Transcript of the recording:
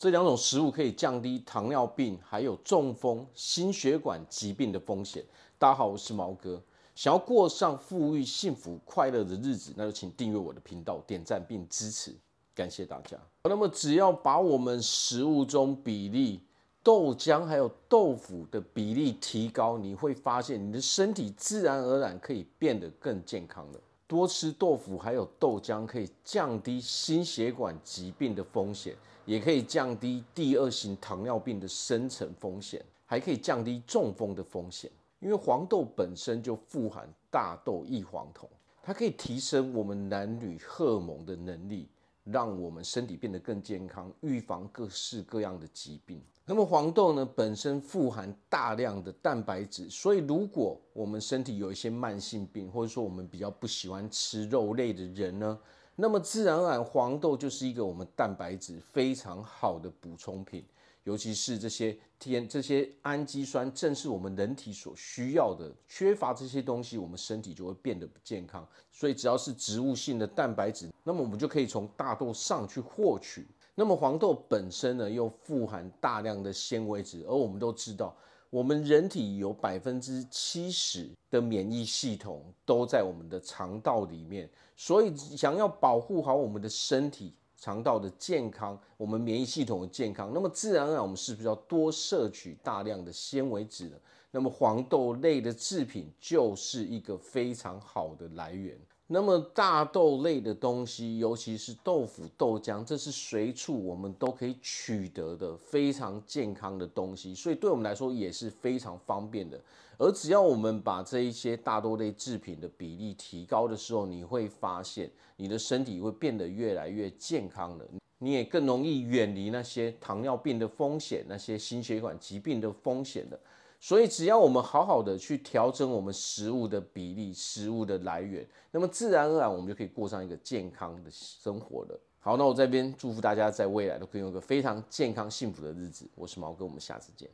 这两种食物可以降低糖尿病、还有中风、心血管疾病的风险。大家好，我是毛哥。想要过上富裕、幸福、快乐的日子，那就请订阅我的频道、点赞并支持，感谢大家。那么，只要把我们食物中比例豆浆还有豆腐的比例提高，你会发现你的身体自然而然可以变得更健康了。多吃豆腐还有豆浆，可以降低心血管疾病的风险，也可以降低第二型糖尿病的生成风险，还可以降低中风的风险。因为黄豆本身就富含大豆异黄酮，它可以提升我们男女荷尔蒙的能力，让我们身体变得更健康，预防各式各样的疾病。那么黄豆呢，本身富含大量的蛋白质，所以如果我们身体有一些慢性病，或者说我们比较不喜欢吃肉类的人呢，那么自然而然黄豆就是一个我们蛋白质非常好的补充品。尤其是这些天这些氨基酸，正是我们人体所需要的。缺乏这些东西，我们身体就会变得不健康。所以，只要是植物性的蛋白质，那么我们就可以从大豆上去获取。那么，黄豆本身呢，又富含大量的纤维质，而我们都知道，我们人体有百分之七十的免疫系统都在我们的肠道里面。所以，想要保护好我们的身体。肠道的健康，我们免疫系统的健康，那么自然而然，我们是不是要多摄取大量的纤维质呢？那么黄豆类的制品就是一个非常好的来源。那么大豆类的东西，尤其是豆腐、豆浆，这是随处我们都可以取得的非常健康的东西，所以对我们来说也是非常方便的。而只要我们把这一些大豆类制品的比例提高的时候，你会发现你的身体会变得越来越健康了，你也更容易远离那些糖尿病的风险、那些心血管疾病的风险了。所以，只要我们好好的去调整我们食物的比例、食物的来源，那么自然而然我们就可以过上一个健康的生活了。好，那我这边祝福大家在未来都可以有个非常健康幸福的日子。我是毛哥，我们下次见。